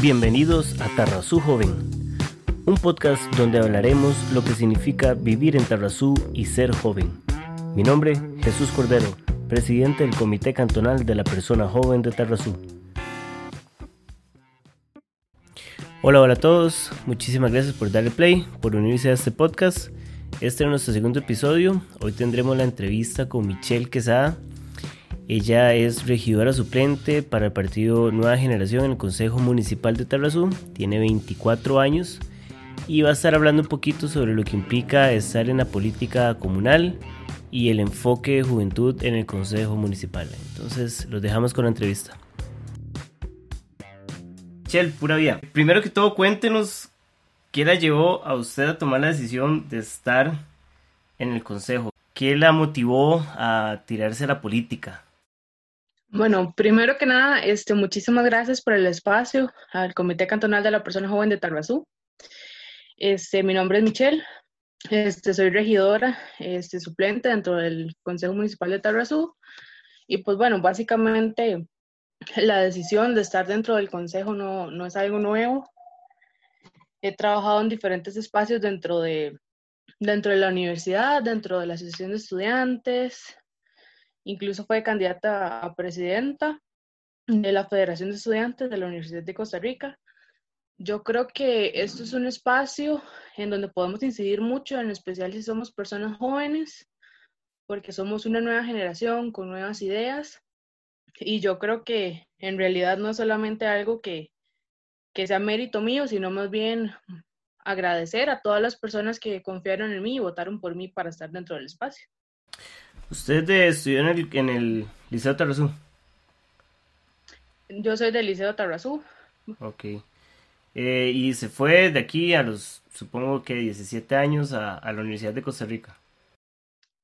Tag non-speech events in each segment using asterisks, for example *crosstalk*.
Bienvenidos a Tarrazú Joven, un podcast donde hablaremos lo que significa vivir en Tarrazú y ser joven. Mi nombre, Jesús Cordero, presidente del Comité Cantonal de la Persona Joven de Tarrazú. Hola, hola a todos, muchísimas gracias por darle play, por unirse a este podcast. Este es nuestro segundo episodio. Hoy tendremos la entrevista con Michelle Quesada. Ella es regidora suplente para el partido Nueva Generación en el Consejo Municipal de Tarrazú. Tiene 24 años y va a estar hablando un poquito sobre lo que implica estar en la política comunal y el enfoque de juventud en el Consejo Municipal. Entonces, los dejamos con la entrevista. Michelle, pura vida. Primero que todo, cuéntenos ¿Qué la llevó a usted a tomar la decisión de estar en el consejo? ¿Qué la motivó a tirarse a la política? Bueno, primero que nada, este, muchísimas gracias por el espacio al Comité Cantonal de la Persona Joven de Tarrazú. Este, mi nombre es Michelle, este, soy regidora este, suplente dentro del Consejo Municipal de Tarrazú. Y pues bueno, básicamente la decisión de estar dentro del consejo no, no es algo nuevo. He trabajado en diferentes espacios dentro de, dentro de la universidad, dentro de la asociación de estudiantes, incluso fue candidata a presidenta de la Federación de Estudiantes de la Universidad de Costa Rica. Yo creo que esto es un espacio en donde podemos incidir mucho, en especial si somos personas jóvenes, porque somos una nueva generación con nuevas ideas. Y yo creo que en realidad no es solamente algo que, que sea mérito mío, sino más bien agradecer a todas las personas que confiaron en mí y votaron por mí para estar dentro del espacio. ¿Usted estudió en el, en el Liceo Tarrazú? Yo soy del Liceo Tarrazú. Ok. Eh, y se fue de aquí a los, supongo que 17 años a, a la Universidad de Costa Rica.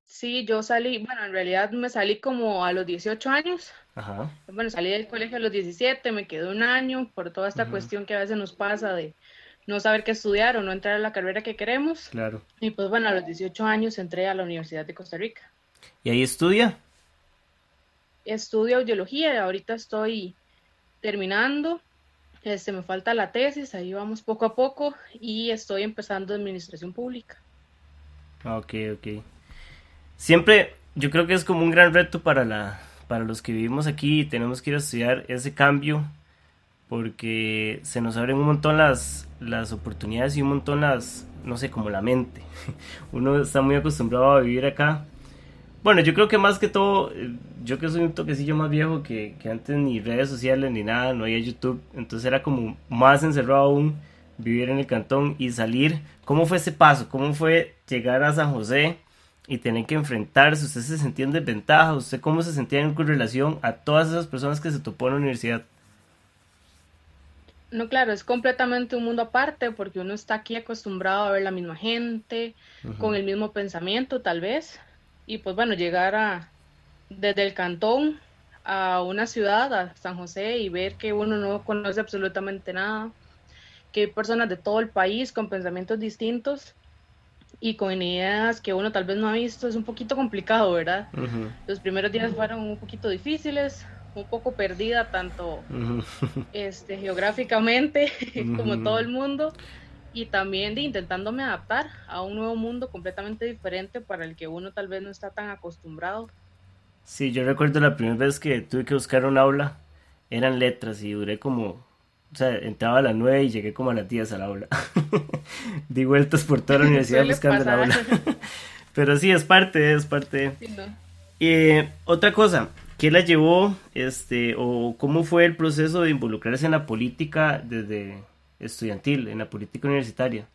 Sí, yo salí, bueno, en realidad me salí como a los 18 años. Ajá. Bueno, salí del colegio a los 17, me quedé un año por toda esta cuestión que a veces nos pasa de no saber qué estudiar o no entrar a la carrera que queremos. Claro. Y pues bueno, a los 18 años entré a la Universidad de Costa Rica. ¿Y ahí estudia? Estudio audiología, ahorita estoy terminando. Este, me falta la tesis, ahí vamos poco a poco y estoy empezando administración pública. Ok, ok. Siempre, yo creo que es como un gran reto para, la, para los que vivimos aquí y tenemos que ir a estudiar ese cambio porque se nos abren un montón las, las oportunidades y un montón las, no sé, como la mente. *laughs* Uno está muy acostumbrado a vivir acá. Bueno, yo creo que más que todo, eh, yo que soy un toquecillo más viejo que, que antes ni redes sociales ni nada, no había YouTube, entonces era como más encerrado aún vivir en el cantón y salir. ¿Cómo fue ese paso? ¿Cómo fue llegar a San José? y tener que enfrentarse, usted se sentía en desventaja, usted cómo se sentía en relación a todas esas personas que se topó en la universidad. No, claro, es completamente un mundo aparte porque uno está aquí acostumbrado a ver la misma gente, con el mismo pensamiento tal vez, y pues bueno, llegar a desde el cantón a una ciudad, a San José, y ver que uno no conoce absolutamente nada, que hay personas de todo el país con pensamientos distintos, y con ideas que uno tal vez no ha visto, es un poquito complicado, ¿verdad? Los primeros días fueron un poquito difíciles, un poco perdida tanto *laughs* este, geográficamente *laughs* como todo el mundo y también de intentándome adaptar a un nuevo mundo completamente diferente para el que uno tal vez no está tan acostumbrado. Sí, yo recuerdo la primera vez que tuve que buscar un aula, eran letras y duré como o sea, entraba a las 9 y llegué como a las 10 al aula. *laughs* Di vueltas por toda la *laughs* universidad buscando la aula. *laughs* Pero sí, es parte, es parte. Sí, otra cosa, ¿qué la llevó, este, o cómo fue el proceso de involucrarse en la política desde estudiantil, en la política universitaria?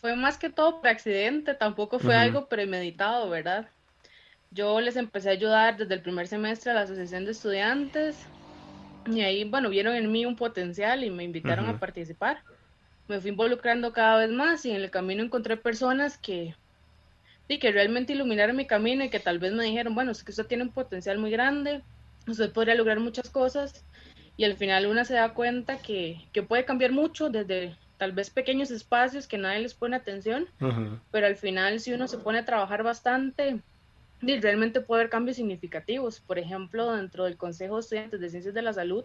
Fue más que todo por accidente, tampoco fue algo premeditado, ¿verdad? Yo les empecé a ayudar desde el primer semestre a la Asociación de Estudiantes y ahí, bueno, vieron en mí un potencial y me invitaron a participar. Me fui involucrando cada vez más y en el camino encontré personas que, sí, que realmente iluminaron mi camino y que tal vez me dijeron, bueno, es que usted tiene un potencial muy grande, usted podría lograr muchas cosas y al final una se da cuenta que, que puede cambiar mucho desde tal vez pequeños espacios que nadie les pone atención, pero al final si uno se pone a trabajar bastante, realmente puede haber cambios significativos. Por ejemplo, dentro del Consejo de Estudiantes de Ciencias de la Salud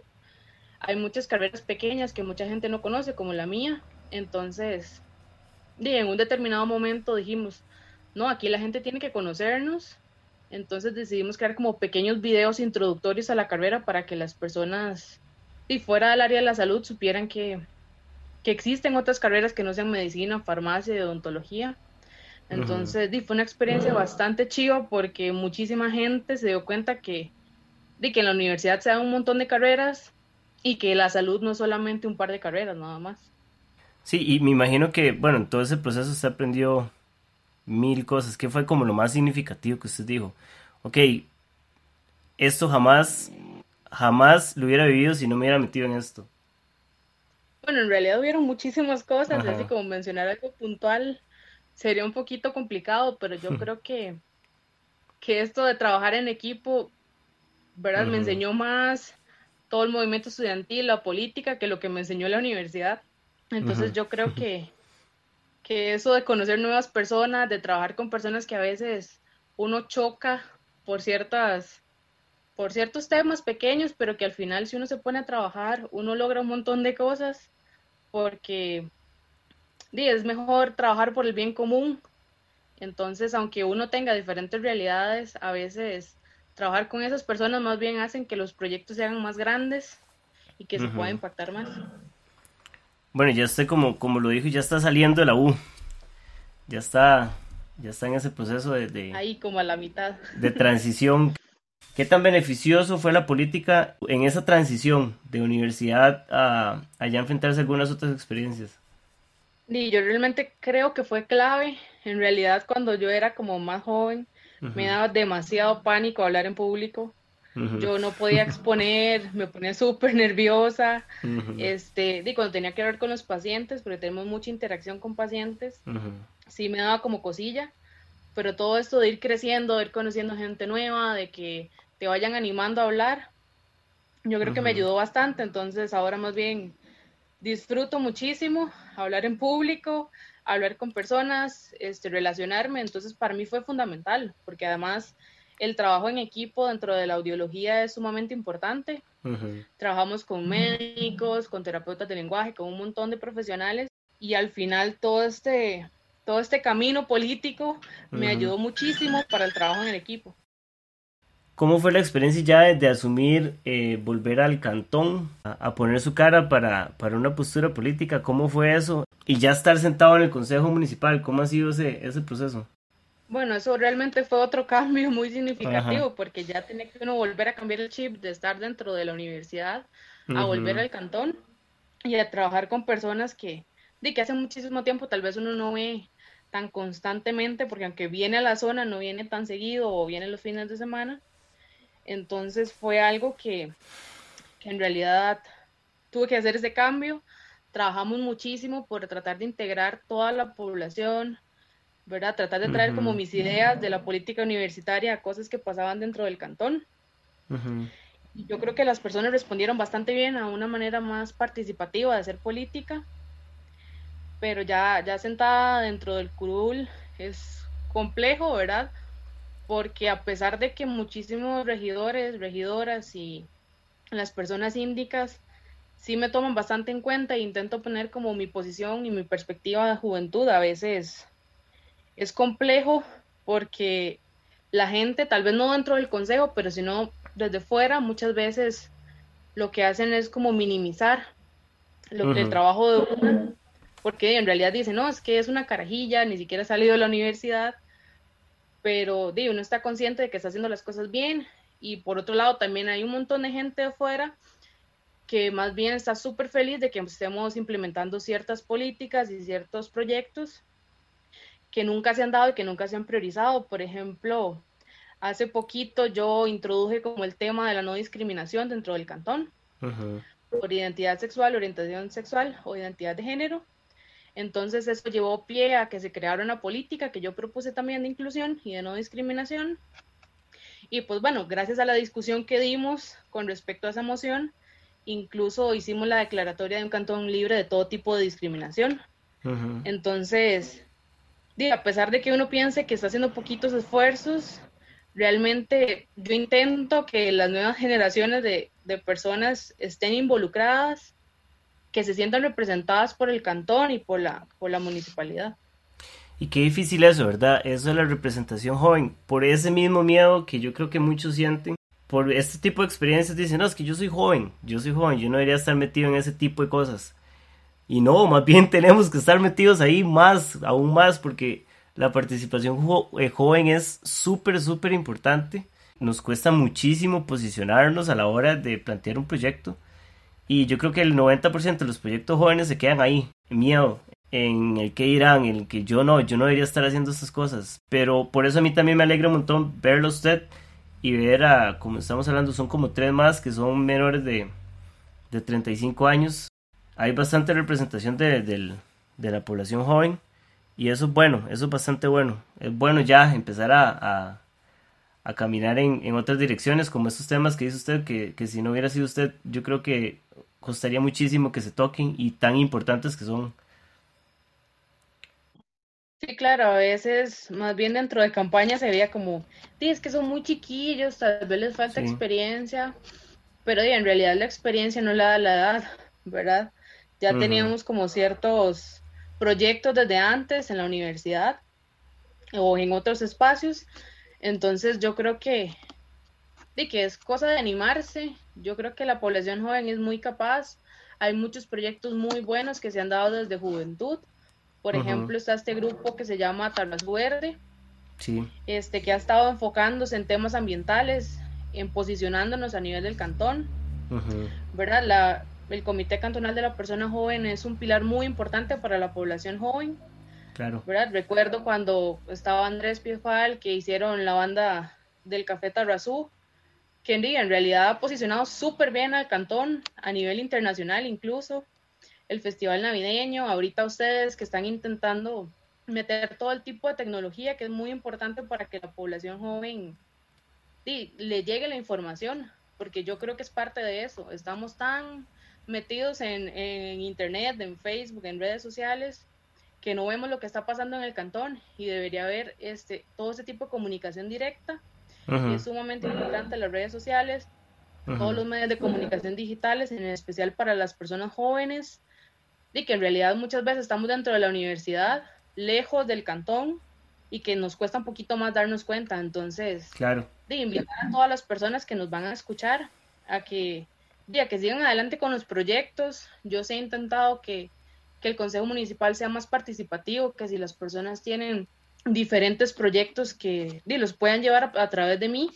hay muchas carreras pequeñas que mucha gente no conoce, como la mía. Entonces, en un determinado momento dijimos, no, aquí la gente tiene que conocernos. Entonces decidimos crear como pequeños videos introductorios a la carrera para que las personas, y fuera del área de la salud, supieran que, que existen otras carreras que no sean medicina, farmacia y odontología. Entonces, fue una experiencia bastante chiva porque muchísima gente se dio cuenta que, de que en la universidad se dan un montón de carreras y que la salud no es solamente un par de carreras, nada más. Sí, y me imagino que, bueno, en todo ese proceso usted aprendió mil cosas. ¿Qué fue como lo más significativo que usted dijo? Ok, esto jamás, jamás lo hubiera vivido si no me hubiera metido en esto. Bueno, en realidad hubieron muchísimas cosas, así como mencionar algo puntual sería un poquito complicado, pero yo creo que, que esto de trabajar en equipo, ¿verdad? Me enseñó más todo el movimiento estudiantil, la política, que lo que me enseñó la universidad. Entonces yo creo *laughs* que, que eso de conocer nuevas personas, de trabajar con personas que a veces uno choca por ciertas por ciertos temas pequeños, pero que al final si uno se pone a trabajar, uno logra un montón de cosas porque es mejor trabajar por el bien común. Entonces, aunque uno tenga diferentes realidades, a veces trabajar con esas personas más bien hacen que los proyectos sean más grandes y que se pueda impactar más. Bueno, ya usted como, como lo dijo, ya está saliendo de la U. Ya está, ya está en ese proceso de, Ahí como a la mitad. De transición. ¿Qué tan beneficioso fue la política en esa transición de universidad a, a ya enfrentarse a algunas otras experiencias? Y yo realmente creo que fue clave. En realidad, cuando yo era como más joven, me daba demasiado pánico hablar en público. Yo no podía exponer, me ponía súper nerviosa. Este, y cuando tenía que hablar con los pacientes, porque tenemos mucha interacción con pacientes, sí me daba como cosilla. Pero todo esto de ir creciendo, de ir conociendo gente nueva, de que te vayan animando a hablar, yo creo que me ayudó bastante. Entonces, ahora más bien disfruto muchísimo hablar en público, hablar con personas, este, relacionarme, entonces para mí fue fundamental, porque además el trabajo en equipo dentro de la audiología es sumamente importante. Trabajamos con médicos, con terapeutas de lenguaje, con un montón de profesionales y al final todo este, todo este camino político me ayudó muchísimo para el trabajo en el equipo. ¿Cómo fue la experiencia ya de, asumir eh, volver al cantón, a, poner su cara para, para, una postura política? ¿Cómo fue eso? Y ya estar sentado en el Consejo Municipal, ¿cómo ha sido ese, ese proceso? Bueno, eso realmente fue otro *laughs* cambio muy significativo porque ya tenía que uno volver a cambiar el chip de estar dentro de la universidad a volver al cantón y a trabajar con personas que, de que hace muchísimo tiempo tal vez uno no ve tan constantemente porque aunque viene a la zona no viene tan seguido o viene los fines de semana. Entonces fue algo que, en realidad tuve que hacer ese cambio. Trabajamos muchísimo por tratar de integrar toda la población, ¿verdad? Tratar de traer como mis ideas de la política universitaria a cosas que pasaban dentro del cantón. Y yo creo que las personas respondieron bastante bien a una manera más participativa de hacer política, pero ya, ya sentada dentro del curul es complejo, ¿verdad? porque a pesar de que muchísimos regidores, regidoras y las personas índicas sí me toman bastante en cuenta e intento poner como mi posición y mi perspectiva de juventud, a veces es complejo porque la gente, tal vez no dentro del consejo, pero sino desde fuera, muchas veces lo que hacen es como minimizar lo que el trabajo de uno, porque en realidad dicen, no, es que es una carajilla, ni siquiera ha salido de la universidad, pero digo, uno está consciente de que está haciendo las cosas bien y por otro lado también hay un montón de gente afuera que más bien está súper feliz de que estemos implementando ciertas políticas y ciertos proyectos que nunca se han dado y que nunca se han priorizado. Por ejemplo, hace poquito yo introduje como el tema de la no discriminación dentro del cantón por identidad sexual, orientación sexual o identidad de género. Entonces eso llevó pie a que se creara una política que yo propuse también de inclusión y de no discriminación. Y pues bueno, gracias a la discusión que dimos con respecto a esa moción, incluso hicimos la declaratoria de un cantón libre de todo tipo de discriminación. Entonces, a pesar de que uno piense que está haciendo poquitos esfuerzos, realmente yo intento que las nuevas generaciones de, personas estén involucradas, que se sientan representadas por el cantón y por la, por la municipalidad. Y qué difícil eso, ¿verdad? Eso es la representación joven, por ese mismo miedo que yo creo que muchos sienten, por este tipo de experiencias dicen, no, es que yo soy joven, yo soy joven, yo no debería estar metido en ese tipo de cosas. Y no, más bien *laughs* tenemos que estar metidos ahí más, aún más, porque la participación eh, joven es súper, súper importante. Nos cuesta muchísimo posicionarnos a la hora de plantear un proyecto. Y yo creo que el 90% de los proyectos jóvenes se quedan ahí, miedo, en el que irán, en el que yo no, yo no debería estar haciendo estas cosas. Pero por eso a mí también me alegra un montón verlo usted y ver a, como estamos hablando, son como tres más que son menores de, de 35 años. Hay bastante representación de, de, la población joven y eso es bueno, eso es bastante bueno. Es bueno ya empezar a, a, caminar en, en, otras direcciones como estos temas que dice usted, que, que si no hubiera sido usted, yo creo que costaría muchísimo que se toquen y tan importantes que son. Sí, claro, a veces más bien dentro de campaña se veía como, sí, es que son muy chiquillos, tal vez les falta experiencia, pero en realidad la experiencia no la da la edad, ¿verdad? Ya teníamos como ciertos proyectos desde antes en la universidad o en otros espacios, entonces yo creo que, sí, que es cosa de animarse, yo creo que la población joven es muy capaz, hay muchos proyectos muy buenos que se han dado desde juventud, por ejemplo, está este grupo que se llama Tablas Verde, este, que ha estado enfocándose en temas ambientales, en posicionándonos a nivel del cantón. ¿Verdad? La, el Comité Cantonal de la Persona Joven es un pilar muy importante para la población joven. Claro. ¿verdad? Recuerdo cuando estaba Andrés Piefal, que hicieron la banda del Café Tarrazú, que en realidad ha posicionado súper bien al cantón a nivel internacional incluso el festival navideño, ahorita ustedes que están intentando meter todo el tipo de tecnología que es muy importante para que la población joven sí, le llegue la información, porque yo creo que es parte de eso. Estamos tan metidos en, en, internet, en Facebook, en redes sociales, que no vemos lo que está pasando en el cantón y debería haber este, todo ese tipo de comunicación directa. Es sumamente importante las redes sociales, todos los medios de comunicación digitales, en especial para las personas jóvenes, y que en realidad muchas veces estamos dentro de la universidad, lejos del cantón y que nos cuesta un poquito más darnos cuenta. Entonces, claro. de invitar a todas las personas que nos van a escuchar a que, ya que sigan adelante con los proyectos. Yo he intentado que, que el Consejo Municipal sea más participativo, que si las personas tienen diferentes proyectos que los puedan llevar a, través de mí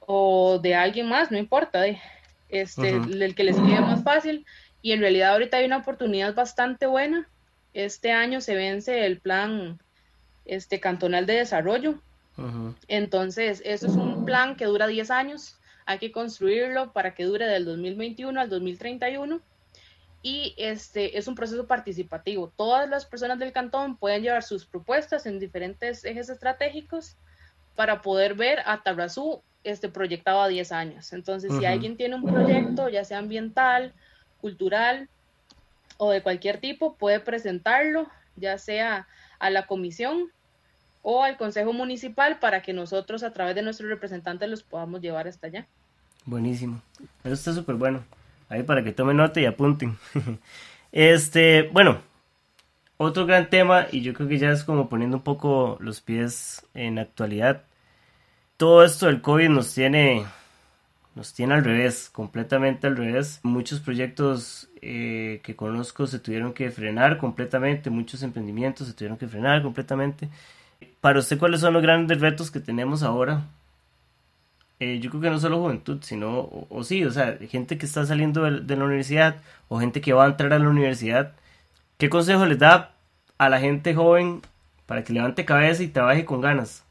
o de alguien más, no importa, de, este, el que les quede más fácil, y en realidad ahorita hay una oportunidad bastante buena. Este año se vence el plan este, cantonal de desarrollo. Entonces, eso es un plan que dura 10 años. Hay que construirlo para que dure del 2021 al 2031 y este es un proceso participativo. Todas las personas del cantón pueden llevar sus propuestas en diferentes ejes estratégicos para poder ver a Tabrazú este proyectado a 10 años. Entonces, si alguien tiene un proyecto, ya sea ambiental cultural o de cualquier tipo puede presentarlo, ya sea a la comisión o al consejo municipal para que nosotros a través de nuestros representantes los podamos llevar hasta allá. Buenísimo. Eso está súper bueno. Ahí para que tomen nota y apunten. *laughs* este, bueno, otro gran tema y yo creo que ya es como poniendo un poco los pies en actualidad. Todo esto del COVID nos tiene nos tiene al revés, completamente al revés. Muchos proyectos eh, que conozco se tuvieron que frenar completamente, muchos emprendimientos se tuvieron que frenar completamente. Para usted, ¿cuáles son los grandes retos que tenemos ahora? Eh, yo creo que no solo juventud, sino, o, sí, o sea, gente que está saliendo de, de, la universidad o gente que va a entrar a la universidad. ¿Qué consejo les da a la gente joven para que levante cabeza y trabaje con ganas?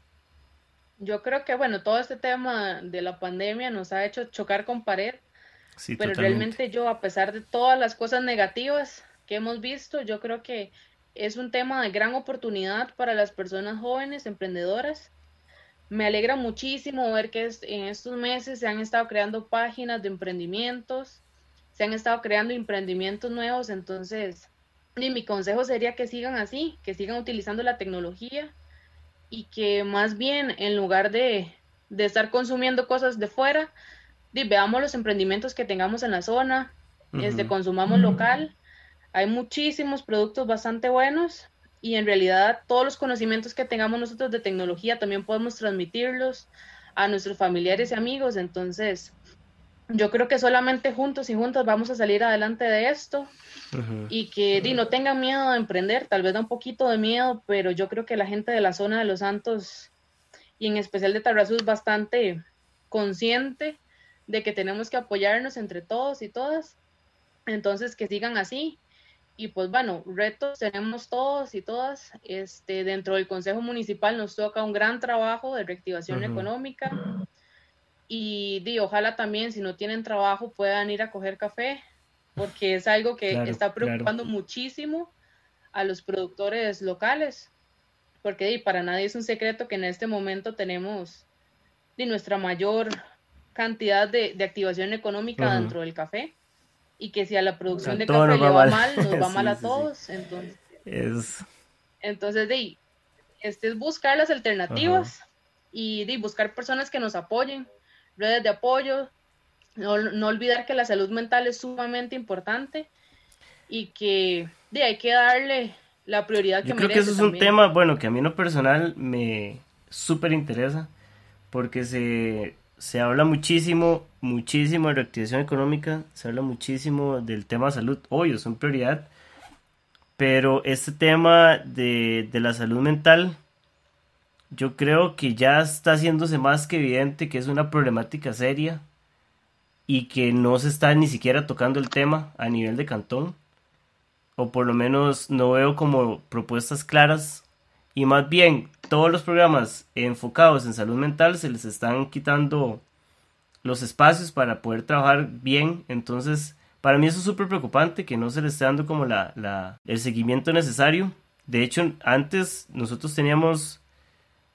yo creo que, bueno, todo este tema de la pandemia nos ha hecho chocar con pared, pero realmente yo, a pesar de todas las cosas negativas que hemos visto, yo creo que es un tema de gran oportunidad para las personas jóvenes, emprendedoras. Me alegra muchísimo ver que en estos meses se han estado creando páginas de emprendimientos, se han estado creando emprendimientos nuevos, entonces mi consejo sería que sigan así, que sigan utilizando la tecnología, y que más bien en lugar de, estar consumiendo cosas de fuera, veamos los emprendimientos que tengamos en la zona, este, consumamos local. Hay muchísimos productos bastante buenos y en realidad todos los conocimientos que tengamos nosotros de tecnología también podemos transmitirlos a nuestros familiares y amigos. Entonces, yo creo que solamente juntos y juntos vamos a salir adelante de esto y que no tengan miedo de emprender, tal vez da un poquito de miedo, pero yo creo que la gente de la zona de Los Santos y en especial de Tarrazú es bastante consciente de que tenemos que apoyarnos entre todos y todas, entonces que sigan así. Y pues bueno, retos tenemos todos y todas. Este, dentro del Consejo Municipal nos toca un gran trabajo de reactivación económica. Y di, ojalá también si no tienen trabajo puedan ir a coger café, porque es algo que está preocupando muchísimo a los productores locales, porque di, para nadie es un secreto que en este momento tenemos di, nuestra mayor cantidad de, activación económica dentro del café y que si a la producción de café le va mal, nos *laughs* va mal a todos, entonces... Entonces, di, este es buscar las alternativas y di, buscar personas que nos apoyen redes de apoyo, no, no, olvidar que la salud mental es sumamente importante y que de, hay que darle la prioridad que Yo creo que eso es un tema, bueno, que a mí en lo personal me súper interesa, porque se, se habla muchísimo, muchísimo de reactivación económica, se habla muchísimo del tema salud, obvio, son prioridad, pero este tema de, de la salud mental yo creo que ya está haciéndose más que evidente que es una problemática seria y que no se está ni siquiera tocando el tema a nivel de cantón, o por lo menos no veo como propuestas claras, y más bien todos los programas enfocados en salud mental se les están quitando los espacios para poder trabajar bien, entonces para mí eso es súper preocupante que no se le esté dando como la, el seguimiento necesario. De hecho, antes nosotros teníamos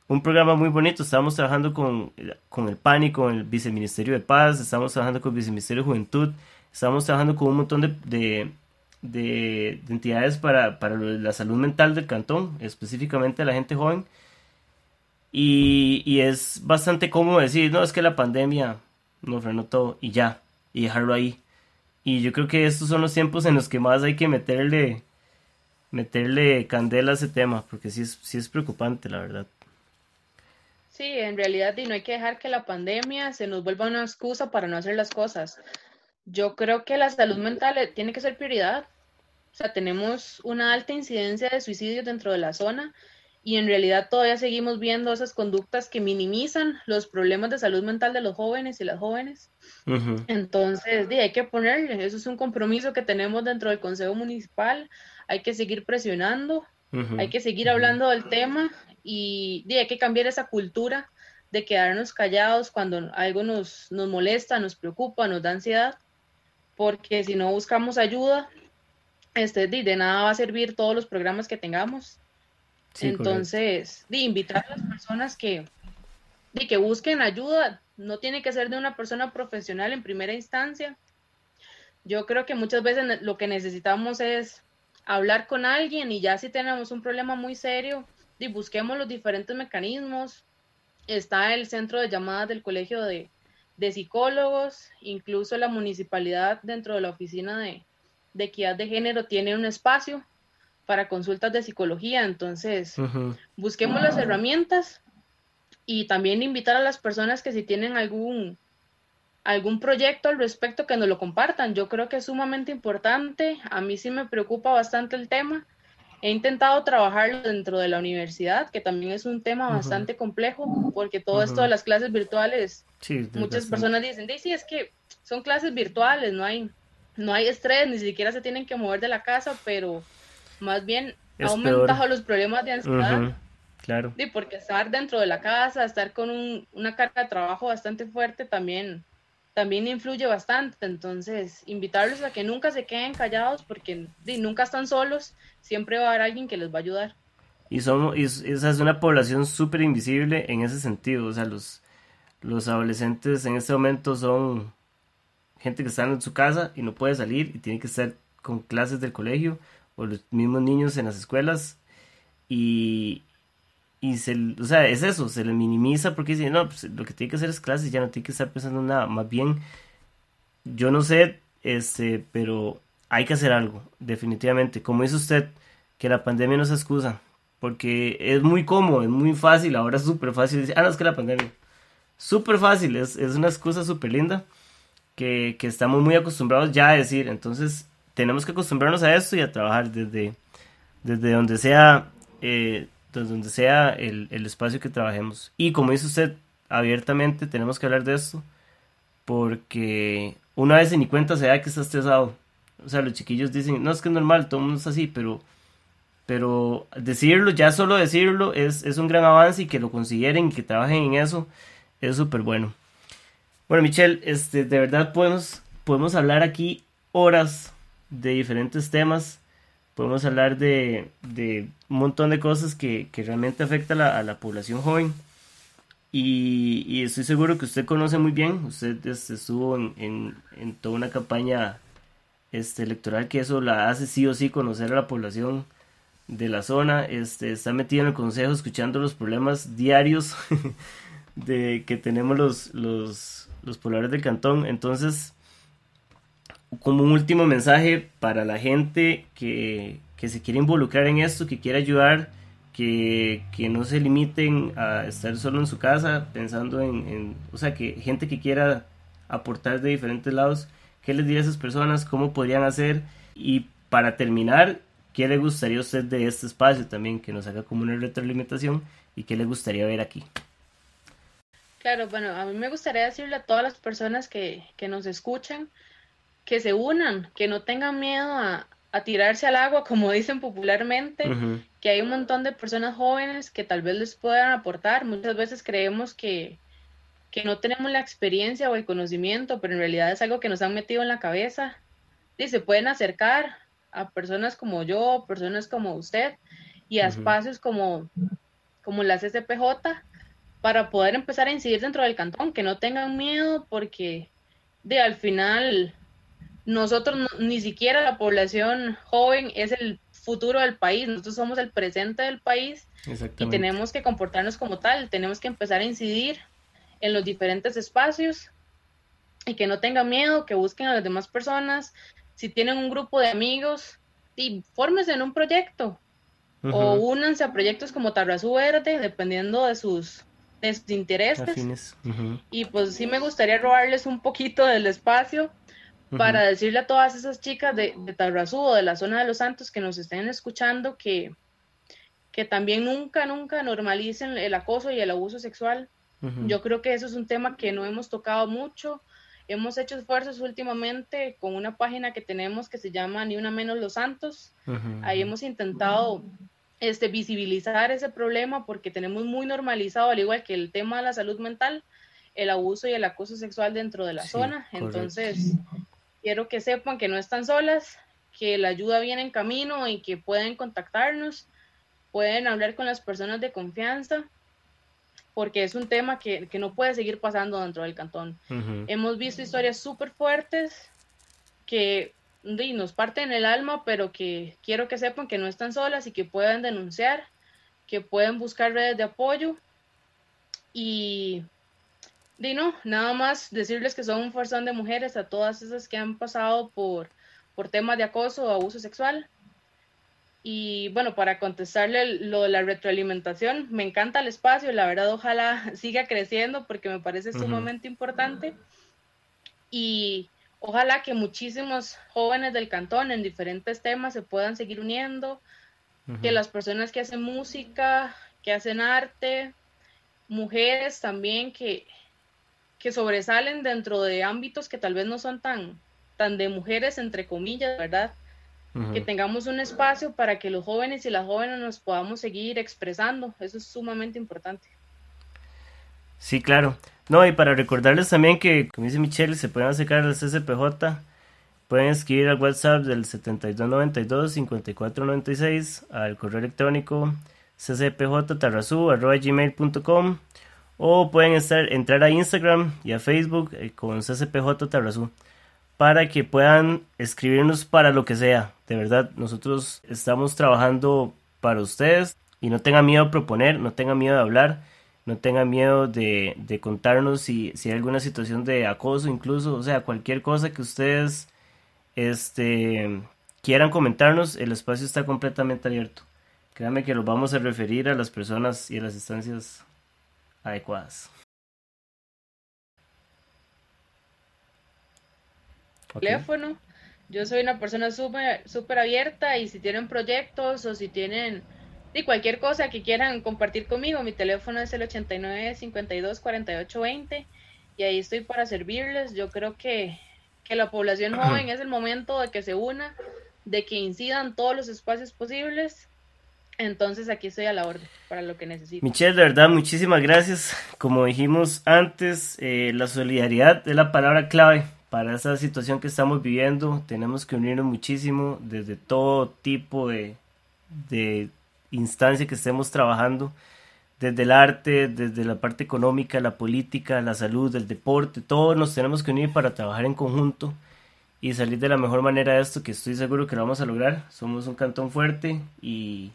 un programa muy bonito. Estábamos trabajando con, con el PAN y con el Viceministerio de Paz, estamos trabajando con el Viceministerio de Juventud, estamos trabajando con un montón de, de, entidades para, para, la salud mental del cantón, específicamente la gente joven. Y, y, es bastante cómodo decir, no, es que la pandemia nos frenó todo y ya, y dejarlo ahí. Y yo creo que estos son los tiempos en los que más hay que meterle, meterle candela a ese tema, porque sí es, sí es preocupante, la verdad. Sí, en realidad y no hay que dejar que la pandemia se nos vuelva una excusa para no hacer las cosas. Yo creo que la salud mental eh, tiene que ser prioridad. O sea, tenemos una alta incidencia de suicidios dentro de la zona y en realidad todavía seguimos viendo esas conductas que minimizan los problemas de salud mental de los jóvenes y las jóvenes. Entonces, hay que ponerle, eso es un compromiso que tenemos dentro del Consejo Municipal, hay que seguir presionando, hay que seguir hablando del tema y, hay que cambiar esa cultura de quedarnos callados cuando algo nos, nos molesta, nos preocupa, nos da ansiedad, porque si no buscamos ayuda, este, de, nada va a servir todos los programas que tengamos. Entonces, de invitar a las personas que, de que busquen ayuda, no tiene que ser de una persona profesional en primera instancia. Yo creo que muchas veces lo que necesitamos es hablar con alguien y ya si tenemos un problema muy serio, y busquemos los diferentes mecanismos. Está el centro de llamadas del Colegio de, Psicólogos, incluso la municipalidad dentro de la oficina de, equidad de género tiene un espacio para consultas de psicología. Entonces, busquemos las herramientas y también invitar a las personas que si tienen algún algún proyecto al respecto que nos lo compartan. Yo creo que es sumamente importante. A mí sí me preocupa bastante el tema He intentado trabajarlo dentro de la universidad, que también es un tema bastante complejo, porque todo esto de las clases virtuales, muchas personas dicen, sí, es que son clases virtuales, no hay, no hay estrés, ni siquiera se tienen que mover de la casa, pero más bien ha aumentado los problemas de ansiedad. Claro. Porque estar dentro de la casa, estar con una carga de trabajo bastante fuerte también también influye bastante. Entonces, invitarlos a que nunca se queden callados porque nunca están solos, siempre va a haber alguien que les va a ayudar. Y, somos, y esa es una población súper invisible en ese sentido. O sea, los, los adolescentes en este momento son gente que está en su casa y no puede salir y tiene que estar con clases del colegio o los mismos niños en las escuelas. Y, y se, o sea, es eso, se le minimiza porque dice, no, pues lo que tiene que hacer es clases, ya no tiene que estar pensando nada, más bien, yo no sé, este, pero hay que hacer algo, definitivamente, como dice usted, que la pandemia no se excusa, porque es muy cómodo, es muy fácil, ahora es súper fácil decir, ah, no, es que la pandemia, súper fácil, es, es una excusa súper linda, que, que estamos muy acostumbrados ya a decir, entonces tenemos que acostumbrarnos a esto y a trabajar desde, desde donde sea eh, donde sea el, el, espacio que trabajemos. Y como dice usted, abiertamente tenemos que hablar de esto, porque una vez ni cuenta se da que está estresado. O sea, los chiquillos dicen, no, es que es normal, todo el mundo es así, pero, pero decirlo, ya solo decirlo, es, es un gran avance y que lo consiguieran y que trabajen en eso, es súper bueno. Bueno, Michelle, este, de verdad podemos, podemos hablar aquí horas de diferentes temas podemos hablar de, un montón de cosas que, realmente afectan a la, población joven. Y, estoy seguro que usted conoce muy bien, usted este, estuvo en, toda una campaña este, electoral que eso la hace sí o sí conocer a la población de la zona, este, está metido en el consejo escuchando los problemas diarios *laughs* de que tenemos los, los, los pobladores del cantón. Entonces, como un último mensaje para la gente que, se quiere involucrar en esto, que quiere ayudar, que, no se limiten a estar solo en su casa pensando en, o sea, que gente que quiera aportar de diferentes lados, ¿qué les diría a esas personas? ¿Cómo podrían hacer? Y para terminar, ¿qué le gustaría a usted de este espacio también? Que nos haga como una retroalimentación y qué le gustaría ver aquí. Claro, bueno, a mí me gustaría decirle a todas las personas que, que nos escuchan, que se unan, que no tengan miedo a, tirarse al agua, *laughs* como dicen popularmente, que hay un montón de personas jóvenes que tal vez les puedan aportar. Muchas veces creemos que, que no tenemos la experiencia o el conocimiento, pero en realidad es algo que nos han metido en la cabeza. Y se pueden acercar a personas como yo, personas como usted, y a espacios como, como la CCPJ para poder empezar a incidir dentro del cantón, que no tengan miedo porque de al final nosotros ni siquiera la población joven es el futuro del país, nosotros somos el presente del país y tenemos que comportarnos como tal, tenemos que empezar a incidir en los diferentes espacios y que no tengan miedo, que busquen a las demás personas, si tienen un grupo de amigos, y fórmense en un proyecto o únanse a proyectos como Tarrazú Verde, dependiendo de sus, de sus intereses. Y pues sí me gustaría robarles un poquito del espacio para decirle a todas esas chicas de, de Tarrazú o de la zona de los Santos que nos estén escuchando que, que también nunca, nunca normalicen el acoso y el abuso sexual. Yo creo que eso es un tema que no hemos tocado mucho. Hemos hecho esfuerzos últimamente con una página que tenemos que se llama Ni una menos los Santos. Ahí hemos intentado este, visibilizar ese problema porque tenemos muy normalizado, al igual que el tema de la salud mental, el abuso y el acoso sexual dentro de la zona. Entonces, quiero que sepan que no están solas, que la ayuda viene en camino y que pueden contactarnos, pueden hablar con las personas de confianza, porque es un tema que, no puede seguir pasando dentro del cantón. Hemos visto historias súper fuertes que nos parten el alma, pero que quiero que sepan que no están solas y que pueden denunciar, que pueden buscar redes de apoyo y y no, nada más decirles que son un forzón de mujeres a todas esas que han pasado por, por temas de acoso o abuso sexual. Y bueno, para contestarle lo de la retroalimentación, me encanta el espacio, la verdad ojalá *laughs* siga creciendo porque me parece sumamente importante. Y ojalá que muchísimos jóvenes del cantón en diferentes temas se puedan seguir uniendo, que las personas que hacen música, que hacen arte, mujeres también que, que sobresalen dentro de ámbitos que tal vez no son tan, tan de mujeres, entre comillas, ¿verdad? Que tengamos un espacio para que los jóvenes y las jóvenes nos podamos seguir expresando. Eso es sumamente importante. Sí, claro. No, y para recordarles también que, como dice Michelle, se pueden acercar al CCPJ, pueden escribir al WhatsApp del 7292-5496, al correo electrónico ccpjtarrazú.gmail.com o pueden estar, entrar a Instagram y a Facebook eh, con CCPJ para que puedan escribirnos para lo que sea. De verdad, nosotros estamos trabajando para ustedes y no tenga miedo de proponer, no tenga miedo de hablar, no tenga miedo de, de contarnos si, si, hay alguna situación de acoso incluso, o sea, cualquier cosa que ustedes este, quieran comentarnos, el espacio está completamente abierto. Créanme que los vamos a referir a las personas y a las instancias adecuadas. Teléfono. Yo soy una persona súper super abierta y si tienen proyectos o si tienen y cualquier cosa que quieran compartir conmigo, mi teléfono es el 89 52 48 20 y ahí estoy para servirles. Yo creo que, que la población joven *clears throat* es el momento de que se una, de que incidan todos los espacios posibles. Entonces aquí estoy a la orden para lo que necesiten. Michelle, de verdad, muchísimas gracias. Como dijimos antes, eh, la solidaridad es la palabra clave para esa situación que estamos viviendo. Tenemos que unirnos muchísimo desde todo tipo de, de instancia que estemos trabajando, desde el arte, desde la parte económica, la política, la salud, el deporte, todos nos tenemos que unir para trabajar en conjunto y salir de la mejor manera de esto, que estoy seguro que lo vamos a lograr. Somos un cantón fuerte y,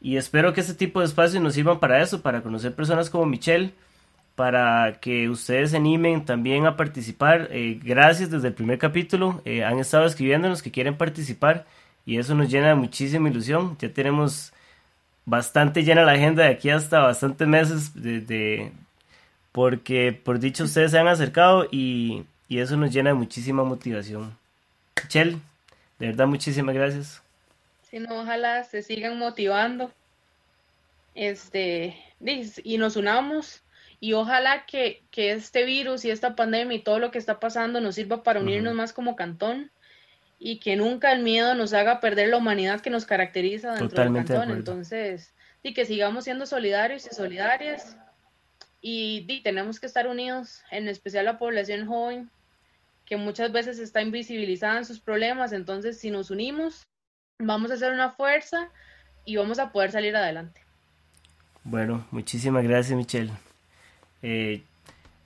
y espero que este tipo de espacios nos sirvan para eso, para conocer personas como Michelle, para que ustedes se animen también a participar. Eh, gracias desde el primer capítulo, eh, han estado escribiéndonos que quieren participar y eso nos llena de muchísima ilusión. Ya tenemos bastante llena la agenda de aquí hasta bastantes meses de, porque por dicho ustedes se han acercado y, eso nos llena de muchísima motivación. Michelle, de verdad muchísimas gracias. Sí, no, ojalá se sigan motivando este y nos unamos y ojalá que, este virus y esta pandemia y todo lo que está pasando nos sirva para unirnos más como cantón y que nunca el miedo nos haga perder la humanidad que nos caracteriza dentro del cantón. Entonces, y que sigamos siendo solidarios y solidarias y, tenemos que estar unidos, en especial la población joven, que muchas veces está invisibilizada en sus problemas. Entonces, si nos unimos, vamos a hacer una fuerza y vamos a poder salir adelante. Bueno, muchísimas gracias, Michelle. Eh,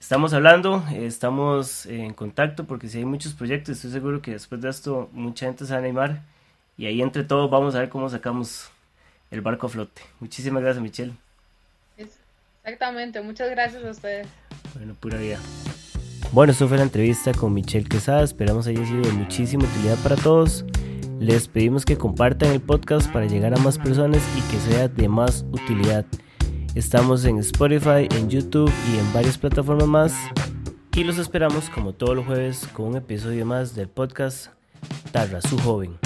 estamos hablando, estamos en contacto porque si hay muchos proyectos, estoy seguro que después de esto mucha gente se va a animar y ahí entre todos vamos a ver cómo sacamos el barco a flote. Muchísimas gracias Michelle. Exactamente, muchas gracias a ustedes. Bueno, pura vida. Bueno, esto fue la entrevista con Michelle Quesada, esperamos haya sido de muchísima utilidad para todos. Les pedimos que compartan el podcast para llegar a más personas y que sea de más utilidad. Estamos en Spotify, en YouTube y en varias plataformas más. Y los esperamos como todos los jueves con un episodio más del podcast Tarra, su joven.